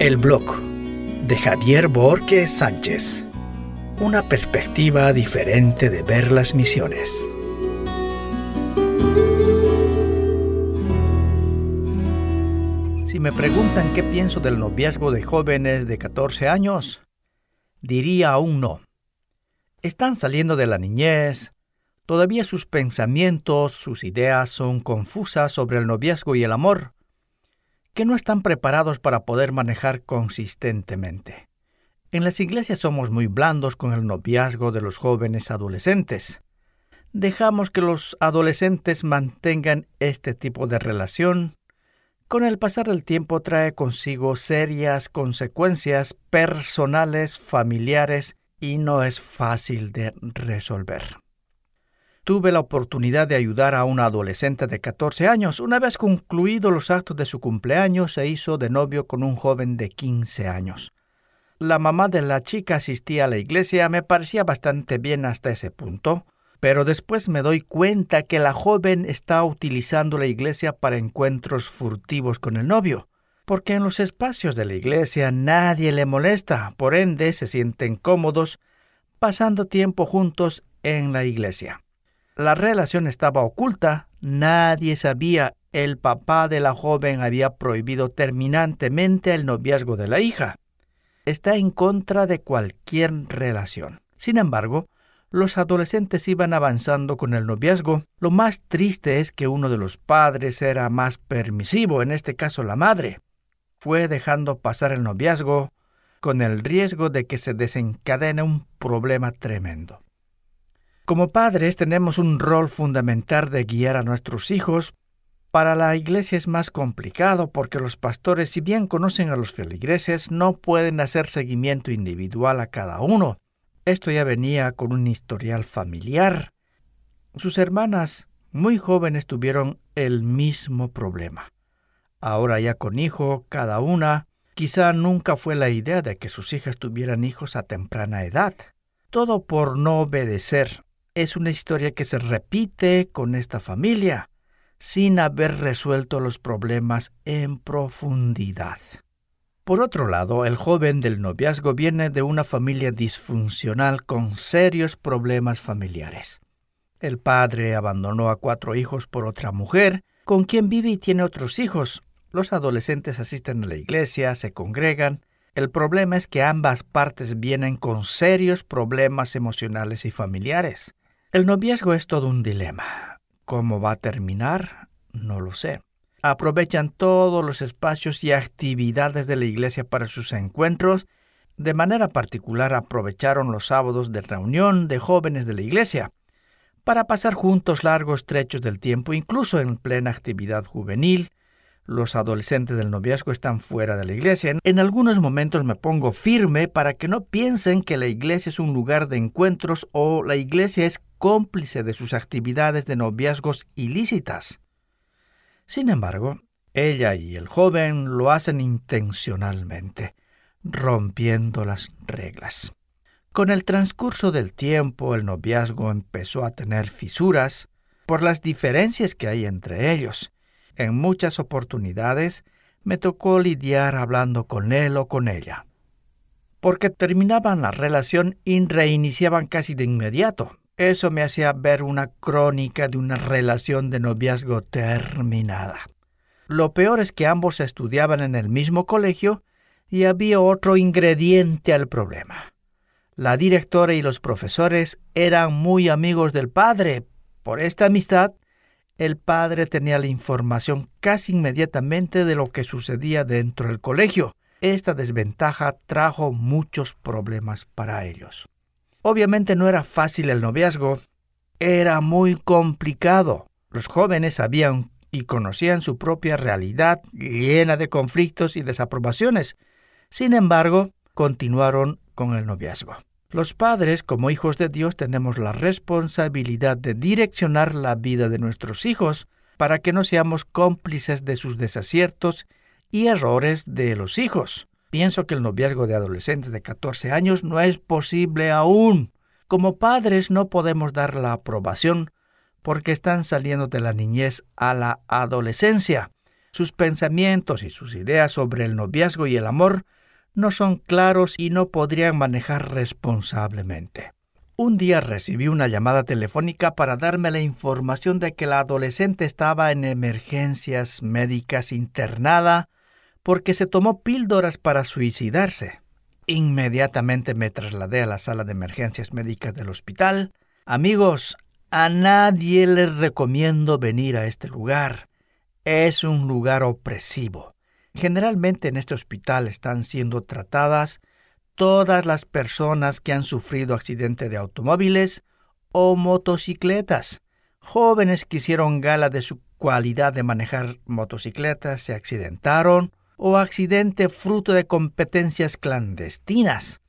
El blog de Javier Borges Sánchez. Una perspectiva diferente de ver las misiones. Si me preguntan qué pienso del noviazgo de jóvenes de 14 años, diría aún no. Están saliendo de la niñez, todavía sus pensamientos, sus ideas son confusas sobre el noviazgo y el amor, que no están preparados para poder manejar consistentemente. En las iglesias somos muy blandos con el noviazgo de los jóvenes adolescentes. Dejamos que los adolescentes mantengan este tipo de relación con el pasar del tiempo trae consigo serias consecuencias personales, familiares, y no es fácil de resolver. Tuve la oportunidad de ayudar a una adolescente de 14 años. Una vez concluidos los actos de su cumpleaños, se hizo de novio con un joven de 15 años. La mamá de la chica asistía a la iglesia, me parecía bastante bien hasta ese punto. Pero después me doy cuenta que la joven está utilizando la iglesia para encuentros furtivos con el novio, porque en los espacios de la iglesia nadie le molesta, por ende se sienten cómodos pasando tiempo juntos en la iglesia. La relación estaba oculta, nadie sabía, el papá de la joven había prohibido terminantemente el noviazgo de la hija. Está en contra de cualquier relación. Sin embargo, los adolescentes iban avanzando con el noviazgo. Lo más triste es que uno de los padres era más permisivo, en este caso la madre. Fue dejando pasar el noviazgo con el riesgo de que se desencadene un problema tremendo. Como padres tenemos un rol fundamental de guiar a nuestros hijos. Para la iglesia es más complicado porque los pastores, si bien conocen a los feligreses, no pueden hacer seguimiento individual a cada uno esto ya venía con un historial familiar. Sus hermanas, muy jóvenes, tuvieron el mismo problema. Ahora ya con hijo, cada una, quizá nunca fue la idea de que sus hijas tuvieran hijos a temprana edad. Todo por no obedecer. Es una historia que se repite con esta familia, sin haber resuelto los problemas en profundidad. Por otro lado, el joven del noviazgo viene de una familia disfuncional con serios problemas familiares. El padre abandonó a cuatro hijos por otra mujer, con quien vive y tiene otros hijos. Los adolescentes asisten a la iglesia, se congregan. El problema es que ambas partes vienen con serios problemas emocionales y familiares. El noviazgo es todo un dilema. ¿Cómo va a terminar? No lo sé aprovechan todos los espacios y actividades de la iglesia para sus encuentros. De manera particular aprovecharon los sábados de reunión de jóvenes de la iglesia para pasar juntos largos trechos del tiempo, incluso en plena actividad juvenil. Los adolescentes del noviazgo están fuera de la iglesia. En algunos momentos me pongo firme para que no piensen que la iglesia es un lugar de encuentros o la iglesia es cómplice de sus actividades de noviazgos ilícitas. Sin embargo, ella y el joven lo hacen intencionalmente, rompiendo las reglas. Con el transcurso del tiempo el noviazgo empezó a tener fisuras por las diferencias que hay entre ellos. En muchas oportunidades me tocó lidiar hablando con él o con ella, porque terminaban la relación y reiniciaban casi de inmediato, eso me hacía ver una crónica de una relación de noviazgo terminada. Lo peor es que ambos estudiaban en el mismo colegio y había otro ingrediente al problema. La directora y los profesores eran muy amigos del padre. Por esta amistad, el padre tenía la información casi inmediatamente de lo que sucedía dentro del colegio. Esta desventaja trajo muchos problemas para ellos. Obviamente no era fácil el noviazgo, era muy complicado. Los jóvenes sabían y conocían su propia realidad llena de conflictos y desaprobaciones. Sin embargo, continuaron con el noviazgo. Los padres, como hijos de Dios, tenemos la responsabilidad de direccionar la vida de nuestros hijos para que no seamos cómplices de sus desaciertos y errores de los hijos. Pienso que el noviazgo de adolescentes de 14 años no es posible aún. Como padres no podemos dar la aprobación porque están saliendo de la niñez a la adolescencia. Sus pensamientos y sus ideas sobre el noviazgo y el amor no son claros y no podrían manejar responsablemente. Un día recibí una llamada telefónica para darme la información de que la adolescente estaba en emergencias médicas internada porque se tomó píldoras para suicidarse. Inmediatamente me trasladé a la sala de emergencias médicas del hospital. Amigos, a nadie les recomiendo venir a este lugar. Es un lugar opresivo. Generalmente en este hospital están siendo tratadas todas las personas que han sufrido accidente de automóviles o motocicletas. Jóvenes que hicieron gala de su cualidad de manejar motocicletas se accidentaron o accidente fruto de competencias clandestinas.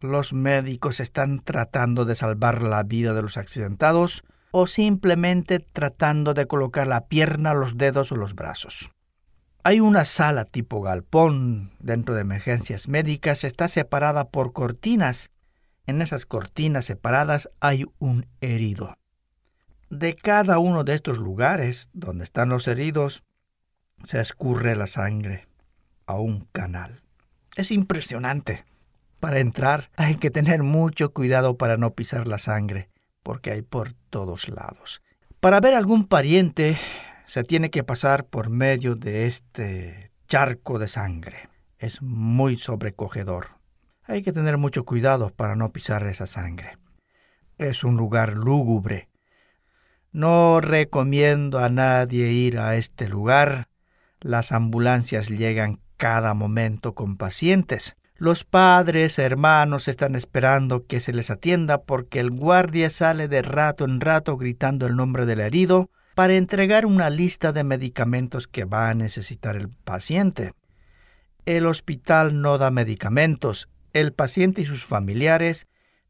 Los médicos están tratando de salvar la vida de los accidentados o simplemente tratando de colocar la pierna, los dedos o los brazos. Hay una sala tipo galpón dentro de emergencias médicas, está separada por cortinas. En esas cortinas separadas hay un herido. De cada uno de estos lugares donde están los heridos se escurre la sangre a un canal. Es impresionante. Para entrar hay que tener mucho cuidado para no pisar la sangre, porque hay por todos lados. Para ver algún pariente se tiene que pasar por medio de este charco de sangre. Es muy sobrecogedor. Hay que tener mucho cuidado para no pisar esa sangre. Es un lugar lúgubre. No recomiendo a nadie ir a este lugar. Las ambulancias llegan cada momento con pacientes. Los padres, hermanos están esperando que se les atienda porque el guardia sale de rato en rato gritando el nombre del herido para entregar una lista de medicamentos que va a necesitar el paciente. El hospital no da medicamentos, el paciente y sus familiares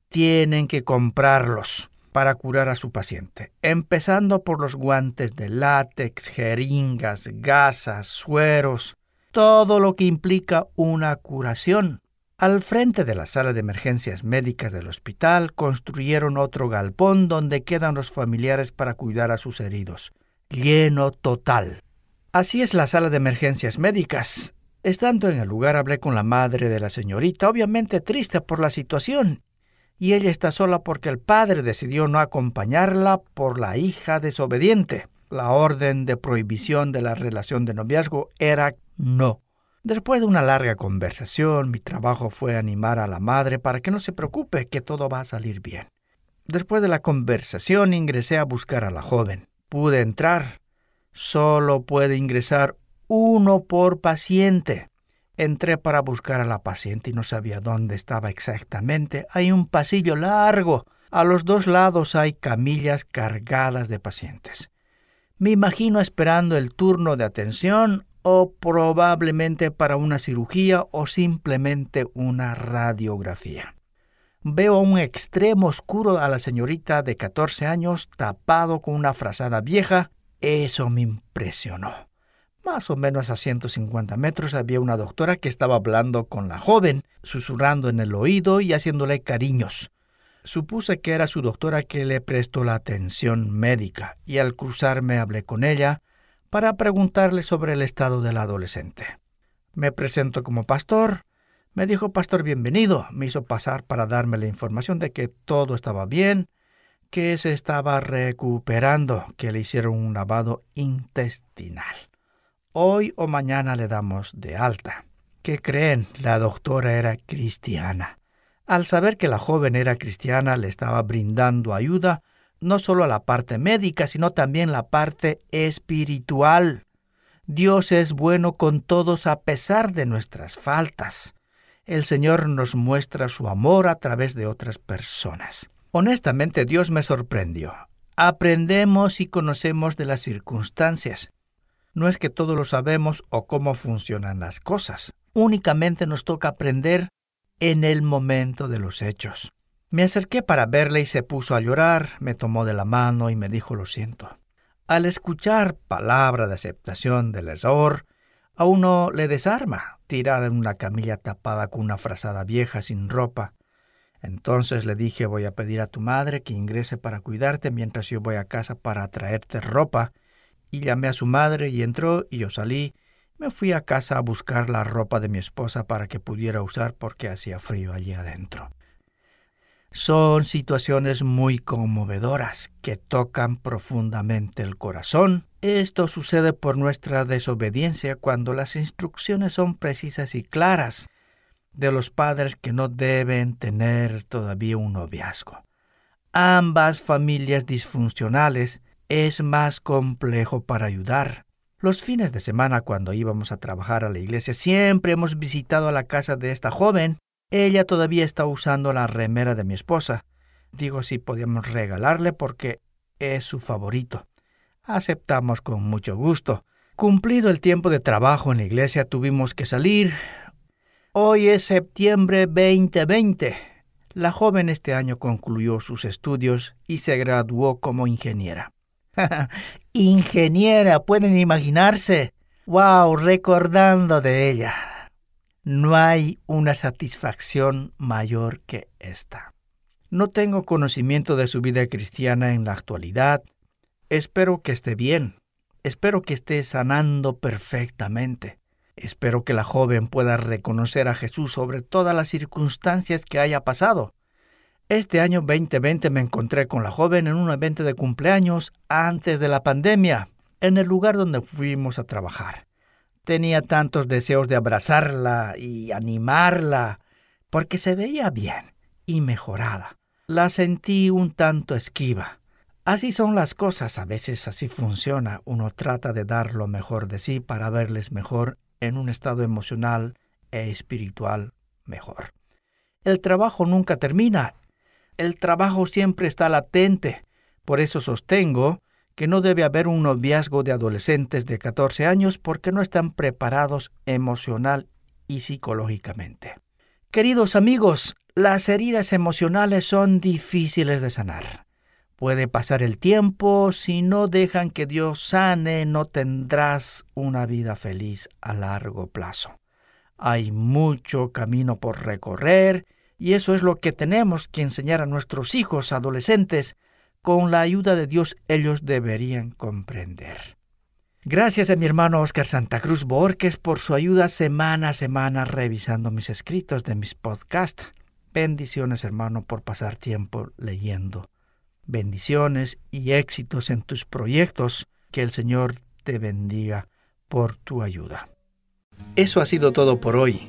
tienen que comprarlos para curar a su paciente, empezando por los guantes de látex, jeringas, gasas, sueros, todo lo que implica una curación. Al frente de la sala de emergencias médicas del hospital construyeron otro galpón donde quedan los familiares para cuidar a sus heridos. Lleno total. Así es la sala de emergencias médicas. Estando en el lugar hablé con la madre de la señorita, obviamente triste por la situación, y ella está sola porque el padre decidió no acompañarla por la hija desobediente. La orden de prohibición de la relación de noviazgo era no. Después de una larga conversación, mi trabajo fue animar a la madre para que no se preocupe, que todo va a salir bien. Después de la conversación ingresé a buscar a la joven. Pude entrar. Solo puede ingresar uno por paciente. Entré para buscar a la paciente y no sabía dónde estaba exactamente. Hay un pasillo largo. A los dos lados hay camillas cargadas de pacientes. Me imagino esperando el turno de atención o probablemente para una cirugía o simplemente una radiografía. Veo un extremo oscuro a la señorita de 14 años tapado con una frazada vieja. Eso me impresionó. Más o menos a 150 metros había una doctora que estaba hablando con la joven, susurrando en el oído y haciéndole cariños. Supuse que era su doctora que le prestó la atención médica, y al cruzarme hablé con ella, para preguntarle sobre el estado del adolescente. Me presento como pastor. Me dijo pastor bienvenido. Me hizo pasar para darme la información de que todo estaba bien, que se estaba recuperando, que le hicieron un lavado intestinal. Hoy o mañana le damos de alta. ¿Qué creen? La doctora era cristiana. Al saber que la joven era cristiana, le estaba brindando ayuda no solo la parte médica, sino también la parte espiritual. Dios es bueno con todos a pesar de nuestras faltas. El Señor nos muestra su amor a través de otras personas. Honestamente, Dios me sorprendió. Aprendemos y conocemos de las circunstancias. No es que todo lo sabemos o cómo funcionan las cosas. Únicamente nos toca aprender en el momento de los hechos. Me acerqué para verle y se puso a llorar, me tomó de la mano y me dijo lo siento. Al escuchar palabra de aceptación del error, a uno le desarma, tirada en una camilla tapada con una frazada vieja sin ropa. Entonces le dije voy a pedir a tu madre que ingrese para cuidarte mientras yo voy a casa para traerte ropa y llamé a su madre y entró y yo salí. Me fui a casa a buscar la ropa de mi esposa para que pudiera usar porque hacía frío allí adentro. Son situaciones muy conmovedoras que tocan profundamente el corazón. Esto sucede por nuestra desobediencia cuando las instrucciones son precisas y claras de los padres que no deben tener todavía un noviazgo. Ambas familias disfuncionales es más complejo para ayudar. Los fines de semana cuando íbamos a trabajar a la iglesia siempre hemos visitado la casa de esta joven. Ella todavía está usando la remera de mi esposa. Digo si podíamos regalarle porque es su favorito. Aceptamos con mucho gusto. Cumplido el tiempo de trabajo en la iglesia tuvimos que salir. Hoy es septiembre 2020. La joven este año concluyó sus estudios y se graduó como ingeniera. Ingeniera, pueden imaginarse. ¡Wow! Recordando de ella. No hay una satisfacción mayor que esta. No tengo conocimiento de su vida cristiana en la actualidad. Espero que esté bien. Espero que esté sanando perfectamente. Espero que la joven pueda reconocer a Jesús sobre todas las circunstancias que haya pasado. Este año 2020 me encontré con la joven en un evento de cumpleaños antes de la pandemia, en el lugar donde fuimos a trabajar. Tenía tantos deseos de abrazarla y animarla, porque se veía bien y mejorada. La sentí un tanto esquiva. Así son las cosas, a veces así funciona. Uno trata de dar lo mejor de sí para verles mejor en un estado emocional e espiritual mejor. El trabajo nunca termina el trabajo siempre está latente. Por eso sostengo que no debe haber un noviazgo de adolescentes de 14 años porque no están preparados emocional y psicológicamente. Queridos amigos, las heridas emocionales son difíciles de sanar. Puede pasar el tiempo, si no dejan que Dios sane, no tendrás una vida feliz a largo plazo. Hay mucho camino por recorrer y eso es lo que tenemos que enseñar a nuestros hijos adolescentes. Con la ayuda de Dios ellos deberían comprender. Gracias a mi hermano Oscar Santa Cruz Borges por su ayuda semana a semana revisando mis escritos de mis podcasts. Bendiciones hermano por pasar tiempo leyendo. Bendiciones y éxitos en tus proyectos. Que el Señor te bendiga por tu ayuda. Eso ha sido todo por hoy.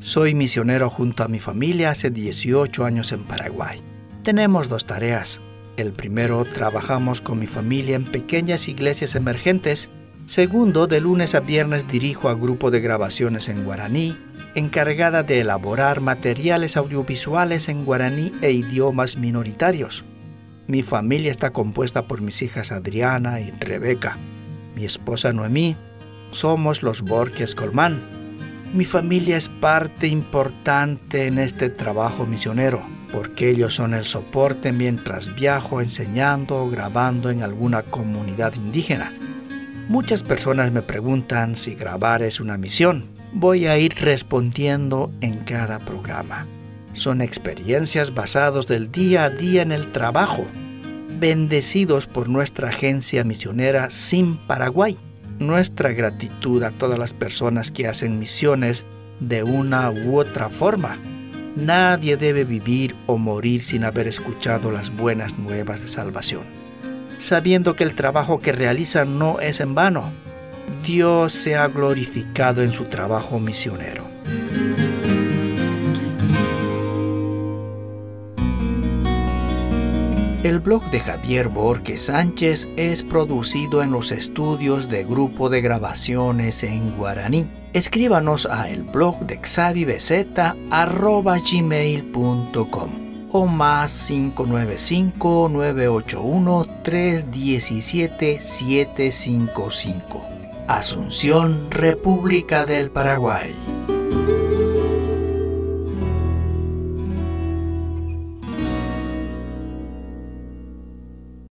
Soy misionero junto a mi familia hace 18 años en Paraguay. Tenemos dos tareas. El primero, trabajamos con mi familia en pequeñas iglesias emergentes. Segundo, de lunes a viernes dirijo a grupo de grabaciones en guaraní, encargada de elaborar materiales audiovisuales en guaraní e idiomas minoritarios. Mi familia está compuesta por mis hijas Adriana y Rebeca, mi esposa Noemí. Somos los Borges Colmán mi familia es parte importante en este trabajo misionero, porque ellos son el soporte mientras viajo enseñando o grabando en alguna comunidad indígena. Muchas personas me preguntan si grabar es una misión. Voy a ir respondiendo en cada programa. Son experiencias basadas del día a día en el trabajo, bendecidos por nuestra agencia misionera Sin Paraguay nuestra gratitud a todas las personas que hacen misiones de una u otra forma. Nadie debe vivir o morir sin haber escuchado las buenas nuevas de salvación, sabiendo que el trabajo que realizan no es en vano. Dios se ha glorificado en su trabajo misionero. El blog de Javier Borges Sánchez es producido en los estudios de Grupo de Grabaciones en Guaraní. Escríbanos a el blog de xavibz.gmail.com o más 595-981-317-755. Asunción, República del Paraguay.